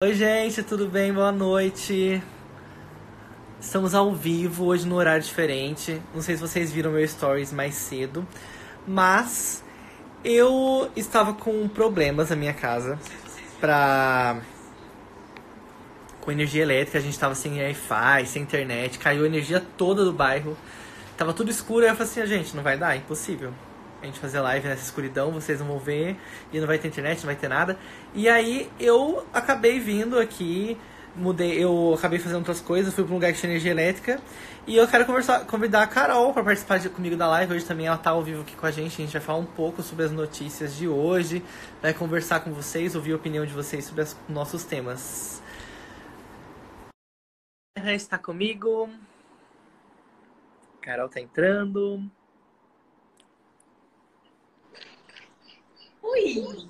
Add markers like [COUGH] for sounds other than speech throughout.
Oi, gente, tudo bem? Boa noite. Estamos ao vivo hoje no horário diferente. Não sei se vocês viram meu stories mais cedo, mas eu estava com problemas na minha casa pra com energia elétrica, a gente estava sem Wi-Fi, sem internet, caiu a energia toda do bairro. Tava tudo escuro, aí eu falei assim, gente, não vai dar, impossível a gente fazer live nessa escuridão, vocês não vão ver, e não vai ter internet, não vai ter nada. E aí eu acabei vindo aqui, mudei, eu acabei fazendo outras coisas, fui para um lugar que tinha energia elétrica, e eu quero conversar, convidar a Carol para participar de, comigo da live. Hoje também ela tá ao vivo aqui com a gente, a gente vai falar um pouco sobre as notícias de hoje, vai conversar com vocês, ouvir a opinião de vocês sobre os nossos temas. Está comigo. Carol tá entrando. Oi!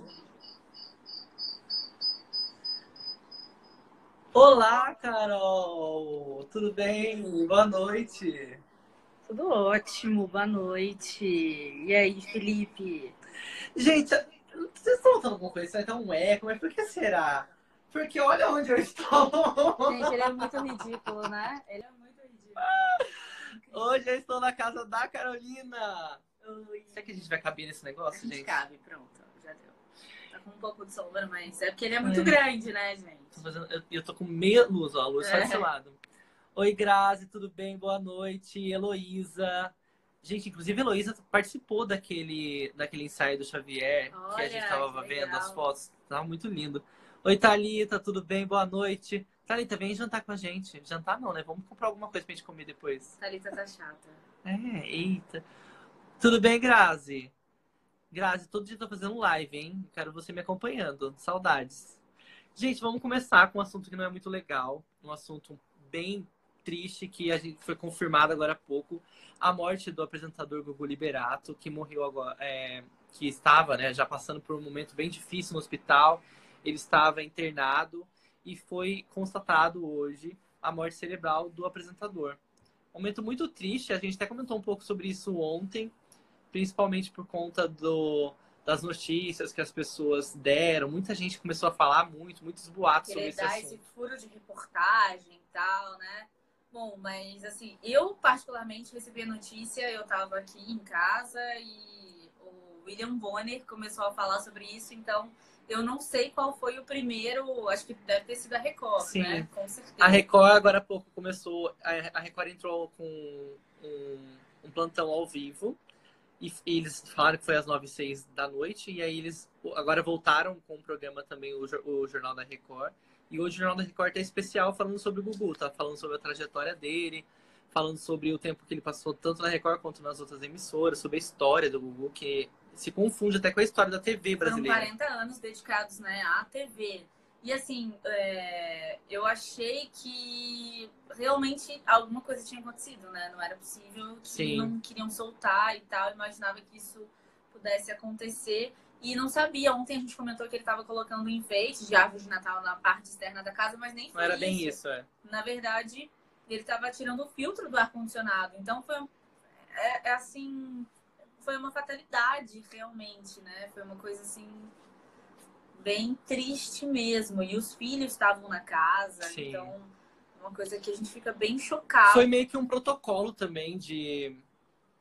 Olá, Carol! Tudo bem? Boa noite! Tudo ótimo, boa noite. E aí, Felipe? Gente, vocês estão notando alguma coisa? Vai dar um eco, mas por que será? Porque olha onde eu estou! Gente, ele é muito ridículo, né? Ele é muito ridículo. Hoje eu estou na casa da Carolina! Oi. Será que a gente vai caber nesse negócio, a gente? gente? cabe, pronto. Tá com um pouco de sombra, mas é porque ele é muito é. grande, né, gente? Tô fazendo, eu, eu, tô com meia luz, ó. A luz é. só desse lado. Oi, Grazi, tudo bem? Boa noite. Heloísa. Gente, inclusive a Heloísa participou daquele, daquele ensaio do Xavier Olha, que a gente tava vendo as fotos. Tava muito lindo. Oi, Thalita, tudo bem? Boa noite. Thalita, vem jantar com a gente. Jantar não, né? Vamos comprar alguma coisa pra gente comer depois. Thalita tá chata. É, eita. Tudo bem, Grazi? Grazi, todo dia tô fazendo live, hein? Quero você me acompanhando. Saudades. Gente, vamos começar com um assunto que não é muito legal. Um assunto bem triste que a gente foi confirmado agora há pouco. A morte do apresentador Gugu Liberato, que morreu agora, é, que estava né, já passando por um momento bem difícil no hospital. Ele estava internado e foi constatado hoje a morte cerebral do apresentador. Um momento muito triste, a gente até comentou um pouco sobre isso ontem principalmente por conta do, das notícias que as pessoas deram. Muita gente começou a falar muito, muitos boatos sobre esse assunto. esse furo de reportagem e tal, né? Bom, mas assim, eu particularmente recebi a notícia, eu estava aqui em casa e o William Bonner começou a falar sobre isso, então eu não sei qual foi o primeiro, acho que deve ter sido a Record, Sim. né? Com certeza. A Record agora há pouco começou, a Record entrou com um, um plantão ao vivo e, e, eles falaram que foi às 9 e 6 da noite. E aí eles agora voltaram com o programa também, o, o Jornal da Record. E hoje o Jornal da Record tá especial falando sobre o Gugu, tá falando sobre a trajetória dele, falando sobre o tempo que ele passou tanto na Record quanto nas outras emissoras, sobre a história do Gugu, que se confunde até com a história da TV brasileira. São 40 anos dedicados né, à TV. E assim, é, eu achei que realmente alguma coisa tinha acontecido, né? Não era possível que Sim. não queriam soltar e tal. Eu imaginava que isso pudesse acontecer. E não sabia. Ontem a gente comentou que ele estava colocando enfeites de árvore de Natal na parte externa da casa, mas nem foi Não era isso. bem isso, é. Na verdade, ele estava tirando o filtro do ar-condicionado. Então foi é, é assim. Foi uma fatalidade, realmente, né? Foi uma coisa assim bem triste mesmo. E os filhos estavam na casa, Sim. então uma coisa que a gente fica bem chocado. Foi meio que um protocolo também de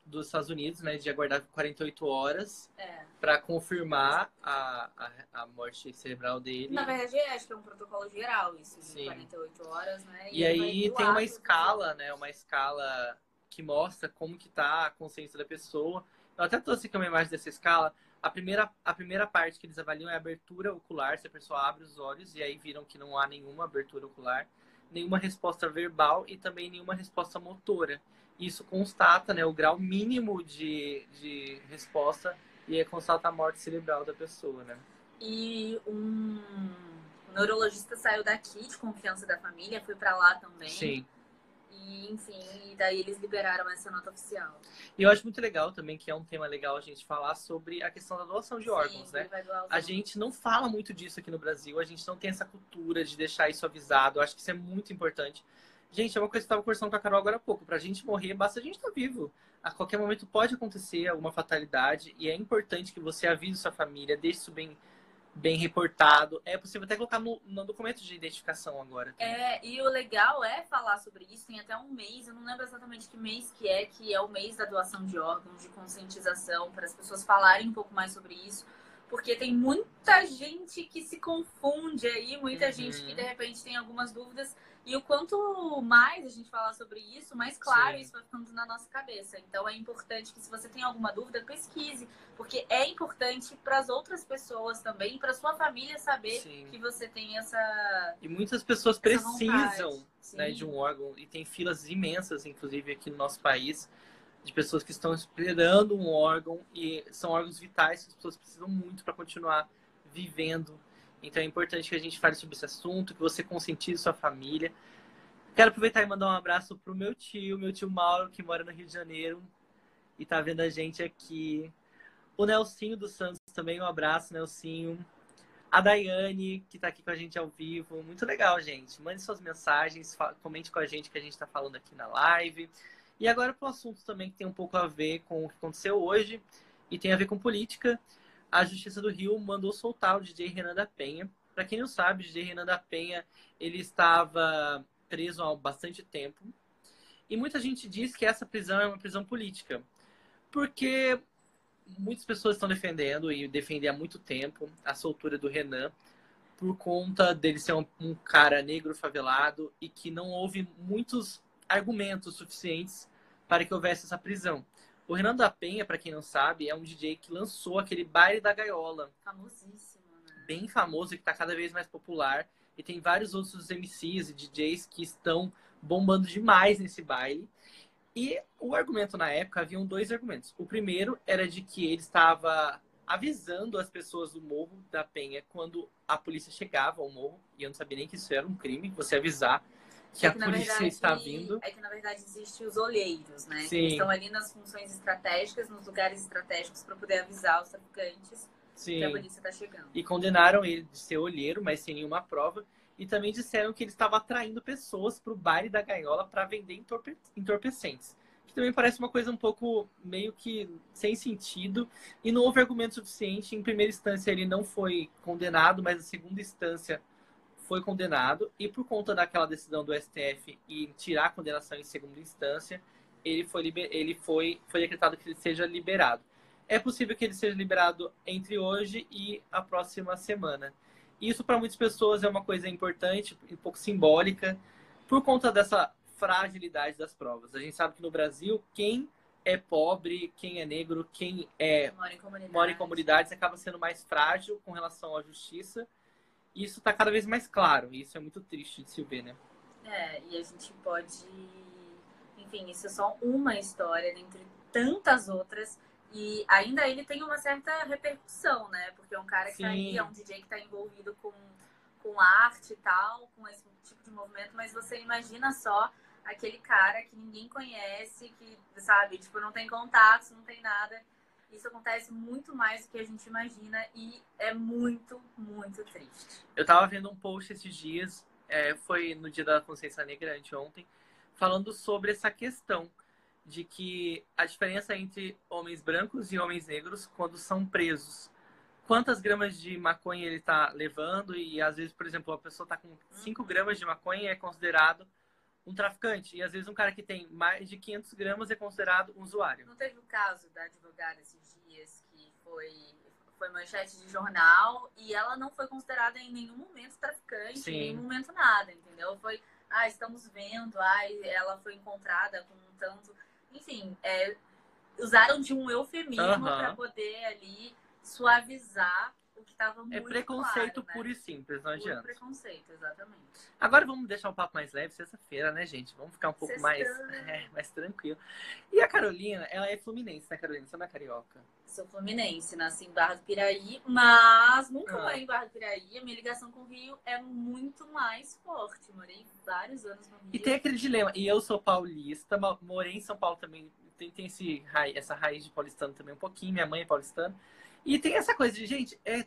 dos Estados Unidos, né, de aguardar 48 horas é. para confirmar a, a, a, morte cerebral dele. Na verdade, acho que é um protocolo geral isso, de Sim. 48 horas, né? E, e aí tem uma escala, né, uma escala que mostra como que tá a consciência da pessoa. Eu até trouxe aqui uma imagem dessa escala. A primeira, a primeira parte que eles avaliam é a abertura ocular, se a pessoa abre os olhos e aí viram que não há nenhuma abertura ocular, nenhuma resposta verbal e também nenhuma resposta motora. Isso constata né, o grau mínimo de, de resposta e é constata a morte cerebral da pessoa, né? E um neurologista saiu daqui de confiança da família, foi para lá também. Sim. E, enfim, e daí eles liberaram essa nota oficial. E eu acho muito legal também, que é um tema legal a gente falar sobre a questão da doação de órgãos, Sim, né? A órgãos. gente não fala muito disso aqui no Brasil, a gente não tem essa cultura de deixar isso avisado. Eu acho que isso é muito importante. Gente, é uma coisa que eu estava conversando com a Carol agora há pouco. Pra gente morrer, basta a gente estar tá vivo. A qualquer momento pode acontecer alguma fatalidade e é importante que você avise sua família, deixe isso bem, bem reportado. É possível até colocar no, no documento de identificação agora. É, e o legal é falar sobre isso. Tem até um mês, eu não lembro exatamente que mês que é, que é o mês da doação de órgãos, de conscientização, para as pessoas falarem um pouco mais sobre isso. Porque tem muita gente que se confunde aí, muita uhum. gente que de repente tem algumas dúvidas e o quanto mais a gente falar sobre isso, mais claro Sim. isso vai ficando na nossa cabeça. Então é importante que se você tem alguma dúvida, pesquise, porque é importante para as outras pessoas também, para sua família saber Sim. que você tem essa E muitas pessoas precisam, né, de um órgão e tem filas imensas inclusive aqui no nosso país de pessoas que estão esperando um órgão e são órgãos vitais que as pessoas precisam muito para continuar vivendo então é importante que a gente fale sobre esse assunto, que você conscientize sua família. Quero aproveitar e mandar um abraço pro meu tio, meu tio Mauro, que mora no Rio de Janeiro e tá vendo a gente aqui. O Nelsinho dos Santos também, um abraço, Nelsinho. A Daiane, que tá aqui com a gente ao vivo. Muito legal, gente. Mande suas mensagens, comente com a gente que a gente tá falando aqui na live. E agora para um assunto também que tem um pouco a ver com o que aconteceu hoje e tem a ver com política a Justiça do Rio mandou soltar o DJ Renan da Penha. Para quem não sabe, o DJ Renan da Penha ele estava preso há bastante tempo. E muita gente diz que essa prisão é uma prisão política. Porque muitas pessoas estão defendendo, e defendem há muito tempo, a soltura do Renan, por conta dele ser um, um cara negro favelado e que não houve muitos argumentos suficientes para que houvesse essa prisão. O Renan da Penha, para quem não sabe, é um DJ que lançou aquele baile da gaiola. Famosíssimo, né? Bem famoso e que está cada vez mais popular. E tem vários outros MCs e DJs que estão bombando demais nesse baile. E o argumento na época, haviam dois argumentos. O primeiro era de que ele estava avisando as pessoas do Morro da Penha quando a polícia chegava ao morro, e eu não sabia nem que isso era um crime, você avisar que, é que a polícia verdade, está vindo. É que, na verdade, existem os olheiros, né? Sim. Que estão ali nas funções estratégicas, nos lugares estratégicos, para poder avisar os traficantes Sim. que a polícia está chegando. E condenaram ele de ser olheiro, mas sem nenhuma prova. E também disseram que ele estava atraindo pessoas para o baile da gaiola para vender entorpe entorpecentes. Que também parece uma coisa um pouco meio que sem sentido. E não houve argumento suficiente. Em primeira instância, ele não foi condenado, mas em segunda instância foi condenado e por conta daquela decisão do STF e tirar a condenação em segunda instância, ele foi, liber... ele foi, foi decretado que ele seja liberado. É possível que ele seja liberado entre hoje e a próxima semana. Isso para muitas pessoas é uma coisa importante, um pouco simbólica, por conta dessa fragilidade das provas. A gente sabe que no Brasil, quem é pobre, quem é negro, quem é mora em comunidades, mora em comunidades acaba sendo mais frágil com relação à justiça isso está cada vez mais claro. E isso é muito triste de se ver, né? É, e a gente pode. Enfim, isso é só uma história dentre tantas outras. E ainda ele tem uma certa repercussão, né? Porque é um cara que tá aí, é um DJ que está envolvido com, com arte e tal, com esse tipo de movimento, mas você imagina só aquele cara que ninguém conhece, que, sabe, tipo, não tem contatos, não tem nada isso acontece muito mais do que a gente imagina e é muito, muito triste. Eu tava vendo um post esses dias, é, foi no dia da consciência negra, anteontem, falando sobre essa questão de que a diferença entre homens brancos e homens negros quando são presos. Quantas gramas de maconha ele está levando e às vezes, por exemplo, a pessoa está com 5 uhum. gramas de maconha e é considerado um traficante. E às vezes um cara que tem mais de 500 gramas é considerado um usuário. Não teve o caso da advogada esses dias que foi, foi manchete de jornal e ela não foi considerada em nenhum momento traficante, Sim. em nenhum momento nada, entendeu? Foi, ah, estamos vendo, ah, ela foi encontrada com um tanto. Enfim, é, usaram de um eufemismo para poder ali suavizar que estava é muito É preconceito claro, né? puro e simples, não adianta. Puro preconceito, exatamente. Agora vamos deixar um papo mais leve, sexta-feira, né, gente? Vamos ficar um pouco mais, [LAUGHS] é, mais tranquilo. E a Carolina, ela é fluminense, né, Carolina? Você não é carioca? Sou fluminense, nasci em Barra do Piraí, mas nunca ah. morei em Barra do Piraí. A minha ligação com o Rio é muito mais forte. Morei vários anos no Rio. E tem aquele dilema. E eu sou paulista, morei em São Paulo também. Tem, tem esse, essa raiz de paulistano também um pouquinho. Minha mãe é paulistana. E tem essa coisa de, gente, é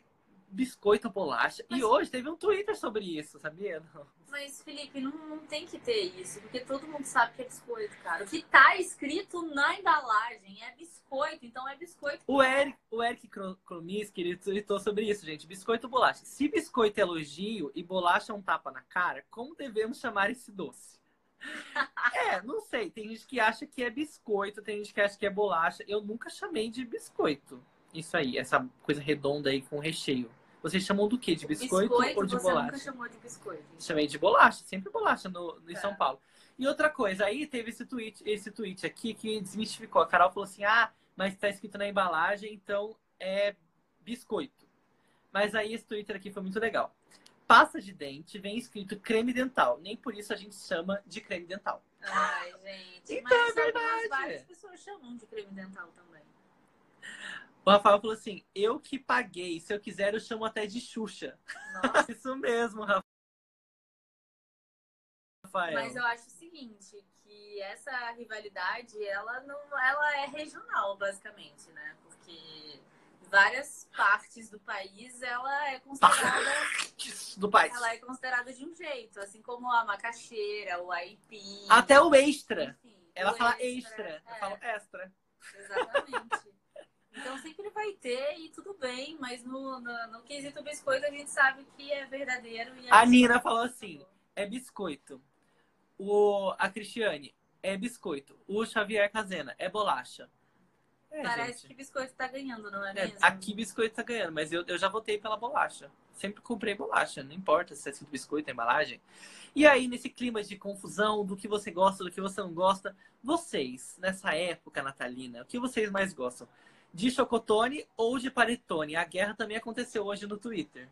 biscoito ou bolacha. Mas- E hoje teve um Twitter sobre isso, sabia? Não. [LAUGHS] Mas, Felipe, não, não tem que ter isso, porque todo mundo sabe que é biscoito, cara. O que tá escrito na embalagem é biscoito, então é biscoito. O Eric, o Eric Kro- Kromiski, ele tweetou sobre isso, gente. Biscoito ou bolacha? Se biscoito é elogio e bolacha é um tapa na cara, como devemos chamar esse doce? [LAUGHS] é, não sei. Tem gente que acha que é biscoito, tem gente que acha que é bolacha. Eu nunca chamei de biscoito. Isso aí, essa coisa redonda aí com recheio. Vocês chamam do quê? De biscoito, ou de você bolacha? nunca chamou de biscoito. Chamei de bolacha, sempre bolacha no, no em É. São Paulo. E outra coisa, aí teve esse tweet, esse tweet aqui que desmistificou. A Carol falou assim: ah, mas tá escrito na embalagem, então é biscoito. Mas aí esse Twitter aqui foi muito legal. Pasta de dente vem escrito creme dental. Nem por isso a gente chama de creme dental. Ai, gente. Então, mas é verdade. várias pessoas chamam de creme dental também. O Rafael falou assim: eu que paguei. Se eu quiser, eu chamo até de Xuxa. Nossa. [LAUGHS] Isso mesmo, Rafael. Mas eu acho o seguinte, que essa rivalidade, ela não, ela é regional, basicamente, né? Porque várias partes do país ela é considerada, [LAUGHS] Do país. ela é considerada de um jeito, assim como a macaxeira, o aipim. Até o extra. enfim, Ela o fala extra. Eu é, falo extra. Exatamente. Então sempre vai ter e tudo bem, mas no, no, no quesito biscoito a gente sabe que é verdadeiro. E é A assim. Nina falou assim: é biscoito. O, a Cristiane é biscoito. O Xavier Casena é bolacha. É, Parece gente. que biscoito tá ganhando, não é É, mesmo? aqui biscoito tá ganhando, mas eu, eu já votei pela bolacha. Sempre comprei bolacha, não importa se é escrito biscoito, a embalagem. E aí, nesse clima de confusão, do que você gosta, do que você não gosta, vocês, nessa época natalina, o que vocês mais gostam? De chocotone ou de panetone? A guerra também aconteceu hoje no Twitter.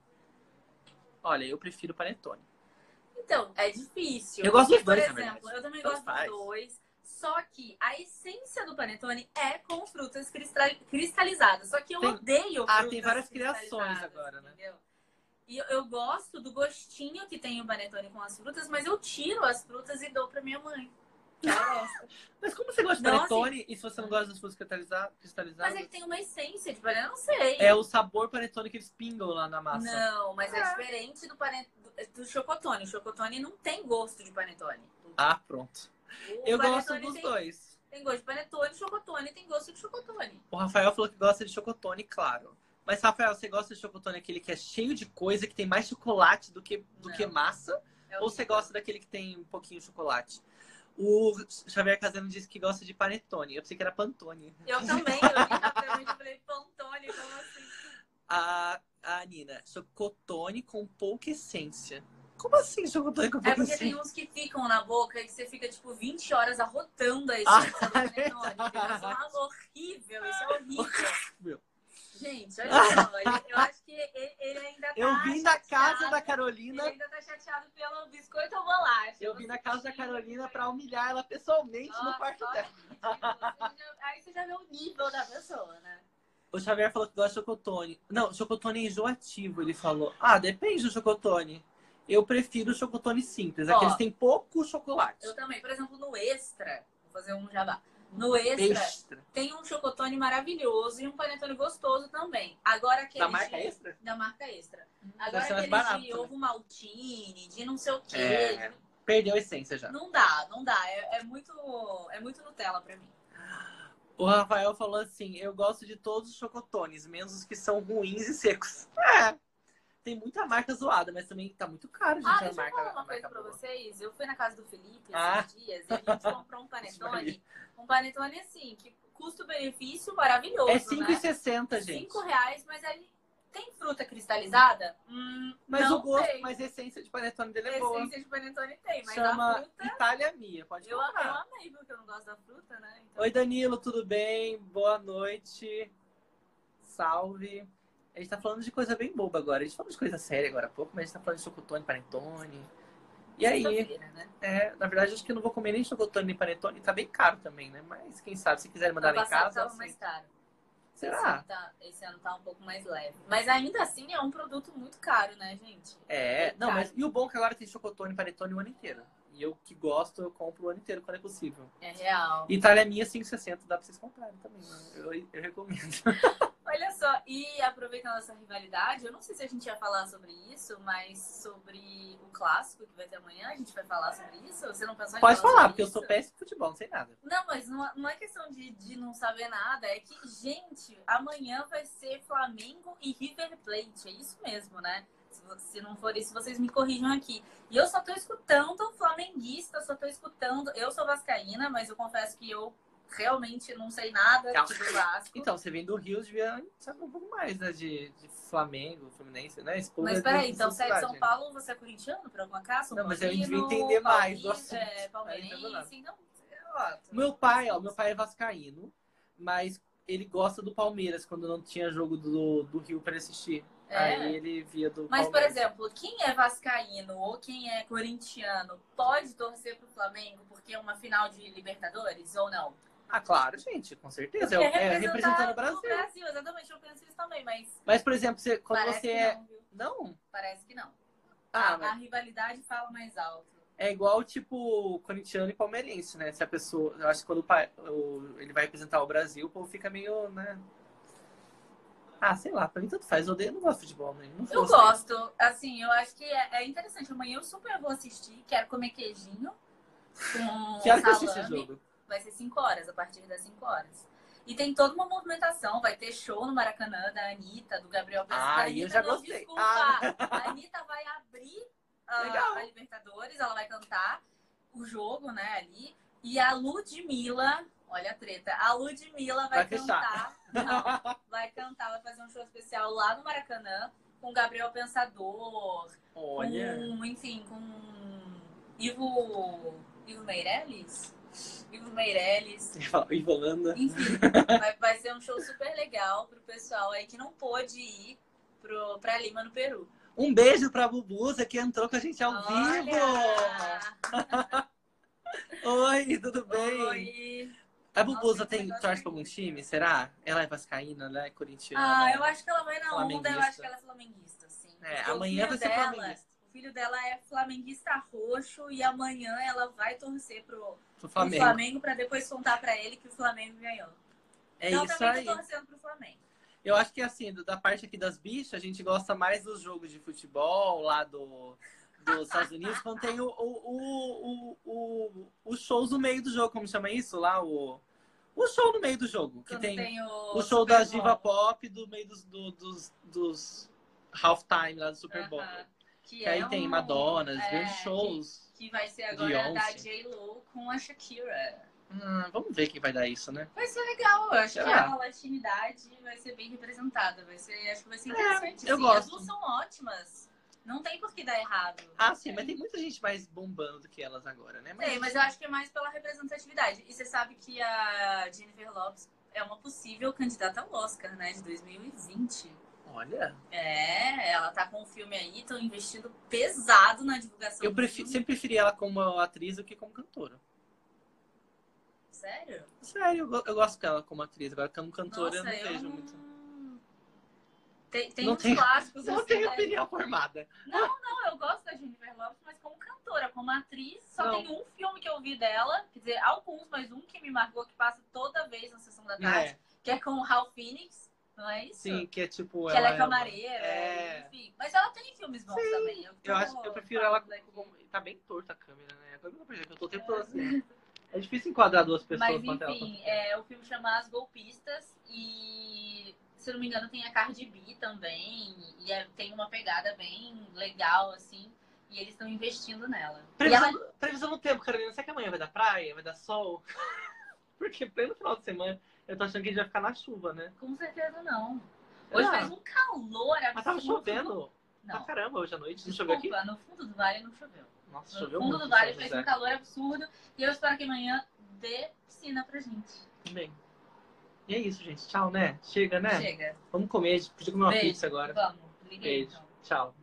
Olha, eu prefiro panetone. Então, é difícil. Eu gosto dos dois, Por exemplo, eu também gosto dos dois. Só que a essência do panetone é com frutas cristal- cristalizadas. Só que eu Tem- odeio Ah, frutas tem várias criações agora, né? entendeu? E eu, eu gosto do gostinho que tem o panetone com as frutas, mas eu tiro as frutas e dou pra minha mãe. Mas como você gosta de panetone e se você não gosta das frutas cristaliza- cristalizadas? Mas é que tem uma essência de panetone, eu não sei. É o sabor panetone que eles pingam lá na massa. Não, mas é É. diferente do, do, do chocotone. O chocotone não tem gosto de panetone. Ah, pronto. O Eu gosto dos tem, dois. Tem gosto de panetone, chocotone tem gosto de chocotone. O Rafael falou que gosta de chocotone, claro. Mas, Rafael, você gosta de chocotone aquele que é cheio de coisa, que tem mais chocolate do que, do Não. que massa? É Ou você gosta daquele que tem um pouquinho de chocolate? O Xavier Casano disse que gosta de panetone. Eu pensei que era pantone. Eu também, eu falei, Pantone, como assim? A, a Nina, chocotone com pouca essência. Como assim chocotone com É pouca porque essência? tem uns que ficam na boca e você fica, tipo, 20 horas arrotando a Ah, essência do panetone. verdade. entendeu? Isso é horrível, isso é horrível. [LAUGHS] Gente, olha só, eu acho que ele, ele ainda tá Eu vim da casa chateado, da Ele Carolina. ainda tá chateado pelo biscoito ou bolacha. Eu vim na casa da Carolina você- pra humilhar ela pessoalmente no Nossa, quarto dela. você já- Aí você já vê o nível da pessoa, né? O Xavier falou que gosta de chocotone. Não, chocotone é enjoativo, ele falou. Ah, depende do chocotone. Eu prefiro o chocotone simples, aqueles que tem pouco chocolate. Eu também, por exemplo, no Extra, vou fazer um jabá. No Extra, Extra. tem um chocotone maravilhoso e um panetone gostoso também. Agora aquele Da marca de- Extra? Da marca Extra. Deve Agora aquele barato, de né? ovo maltine, de não sei o quê. É. Perdeu a essência já. Não dá, não dá. É, é muito, é muito Nutella pra mim. O Rafael falou assim: eu gosto de todos os chocotones, menos os que são ruins e secos. É. Tem muita marca zoada, mas também tá muito caro, gente. Ah, deixa eu marca, falar a uma coisa pra boa. vocês. Eu fui na casa do Felipe esses Ah. dias e a gente [LAUGHS] comprou um panetone. Um panetone assim, que custo-benefício maravilhoso. É né? 5,60, gente. 5 reais, mas ele tem fruta cristalizada? Hum, Mas o gosto, tem. mas a essência de panetone dele é A boa. essência de panetone tem, mas Chama a fruta... Itália Mia, pode Eu, eu comprar. amei, porque eu não gosto da fruta, né? Então, Oi, Danilo, tudo bem? Boa noite. Salve. A gente tá falando de coisa bem boba agora. A gente falou de coisa séria agora há pouco, mas a gente tá falando de chocotone, panetone. E aí, né? é, na verdade, acho que eu não vou comer nem chocotone nem panetone. Tá bem caro também, né? Mas quem sabe, se quiserem mandar em casa. tava assim. mais caro. Esse Será? ano, tá, esse ano tá um pouco mais leve. Mas ainda assim é um produto muito caro, né, gente? É, É não, caro. mas e o bom é que agora tem chocotone e panetone o ano inteiro. E eu que gosto, eu compro o ano inteiro quando é possível. É real. Itália Minha 5,60 dá pra vocês comprarem também. né? Eu, eu recomendo. [LAUGHS] Olha só, e aproveitando essa rivalidade, eu não sei se a gente ia falar sobre isso, mas sobre o clássico que vai ter amanhã, a gente vai falar sobre isso? Você não pensou em Pode falar, falar, porque eu isso? sou péssimo em futebol, não sei nada. Não, mas não, é- não é questão de, de não saber nada, é que, gente, amanhã vai ser Flamengo e River Plate, é isso mesmo, né? Se não for isso, vocês me corrijam aqui. E eu só tô escutando flamenguista, só tô escutando. Eu sou vascaína, mas eu confesso que eu realmente não sei nada Calma. do Vasco. Então, você vem do Rio, devia saber um pouco mais, né? De, de Flamengo, Fluminense, né? Povo Mas peraí, então você é de São. Paulo, você é corintiano, por alguma acaso? Não, mas a gente devia entender mais assunto. É, [LAUGHS] palmeirense, então... Meu pai, ó, meu pai é vascaíno, mas ele gosta do Palmeiras quando não tinha jogo do, do Rio pra assistir. É. Aí ele via do Mas, por Palmeiras. exemplo, quem é vascaíno ou quem é corintiano pode torcer pro Flamengo porque é uma final de Libertadores ou não? Ah, claro, gente, com certeza. É, é representando o Brasil. Brasil, exatamente, eu penso isso também, mas Mas, por exemplo, você, quando parece você é. não, viu? Não? Parece que não. Ah, a, mas a rivalidade fala mais alto. é igual, tipo, corintiano e palmeirense, né? Se a pessoa. Eu acho que quando o o- ele vai representar o Brasil, o povo fica meio, né? Ah, sei lá, pra mim tanto faz. Eu, odeio, não gosto de futebol, né? Não Eu gosto, assim, eu acho que é, é interessante. Amanhã eu super vou assistir, quero comer queijinho com Que hora que esse salame. jogo? Vai ser 5 horas, a partir das 5 horas. E tem toda uma movimentação, vai ter show no Maracanã da Anitta, do Gabriel Pessoa. Ah, aí eu Anitta, já não, gostei. Desculpa, Ah. a Anitta vai abrir a, Legal. a Libertadores, ela vai cantar o jogo, né, ali. E a Ludmilla, olha a treta, a Ludmilla vai, Vai cantar. Não, vai cantar, vai fazer um show especial lá no Maracanã com o Gabriel Pensador, Olha. com, enfim, com Ivo, Ivo Meirelles? Ivo Meirelles. [LAUGHS] Ivolanda. Enfim, vai, vai ser um show super legal pro pessoal aí que não pôde ir pro, pra Lima, no Peru. Um beijo pra Bubuza que entrou com a gente ao vivo. Olha! [LAUGHS] Oi, tudo bem? Oi! A Bubuza tem torce pra algum time? Será? Ela é vascaína, ela é corintiana? Ah, eu acho que ela vai na onda, eu acho que ela é flamenguista, sim. É, amanhã vai ser dela- flamenguista. O filho dela é flamenguista roxo e amanhã ela vai torcer pro, Pro Flamengo. Flamengo pra depois contar pra ele que o Flamengo ganhou. É então isso também aí. torcendo pro Flamengo. Eu acho que assim, da parte aqui das bichas, a gente gosta mais dos jogos de futebol lá do, dos Estados Unidos, quando tem o, o, o, o, os shows no meio do jogo, como chama isso? Lá, o, o show no meio do jogo. Que Quando tem, o, o show Super da. Diva Pop do meio dos, do- dos, dos halftime lá do Super Bowl. Aham. Que, Que aí é tem um- Madonna, é, grandes shows. Que, que vai ser agora da. J-Lo com a Shakira. Hum, vamos ver quem vai dar isso, né? Vai ser legal, eu acho que Será? a latinidade vai ser bem representada. Vai ser, acho que vai ser É, interessante. eu sim. gosto. As duas são ótimas. Não tem por que dar errado. Ah, sim, mas tem muita gente mais bombando do que elas agora, né? Tem, mas eu acho que é mais pela representatividade. E você sabe que a Jennifer Lopes é uma possível candidata ao Oscar, né? De 2020. Olha, É, ela tá com um filme aí, estão investindo pesado na divulgação eu do prefi- filme. sempre preferi ela como atriz do que como cantora. Sério? Sério, eu, eu gosto dela como atriz. Agora, como cantora, Nossa, eu não vejo não- muito. Tem, tem Não uns tem- clássicos. Não assim, tenho né? opinião formada. Não, eu gosto da Jennifer Lopes, mas como cantora, como atriz, só Não. tem um filme que eu vi dela, quer dizer, alguns, mas um que me marcou, que passa toda vez na sessão da tarde, É, que é com o Hal Phoenix, não é isso? sim, que é tipo. Que ela é uma- camareira, É. enfim. Mas ela tem filmes bons Sim, também. Eu, Eu, acho, eu prefiro ela como. Tá bem torta a câmera, né? Eu tô percebendo, eu tô o tempo todo assim. É difícil enquadrar duas pessoas Mas ela enfim, tá. é, o filme chama As Golpistas e, se não me engano, tem a Cardi B também. E é- tem uma pegada bem legal, assim. E eles estão investindo nela. E ela Previsão, previsão no tempo, Carolina. Será que amanhã vai dar praia? Vai dar sol? [LAUGHS] Porque pleno final de semana eu tô achando que a gente vai ficar na chuva, né? Com certeza não. Hoje Ah, faz um calor absurdo. Mas tava chovendo. Pra Não. caramba hoje à noite. Não choveu aqui? Desculpa, no fundo do vale não choveu. Nossa, No choveu fundo muito. do em vale São fez um calor absurdo. E eu espero que amanhã dê piscina pra gente. Bem. E é isso, gente. Tchau, né? Chega, né? Chega. Vamos comer. Podia comer uma Beijo. pizza agora. Vamos. Liguei Beijo. então. Tchau.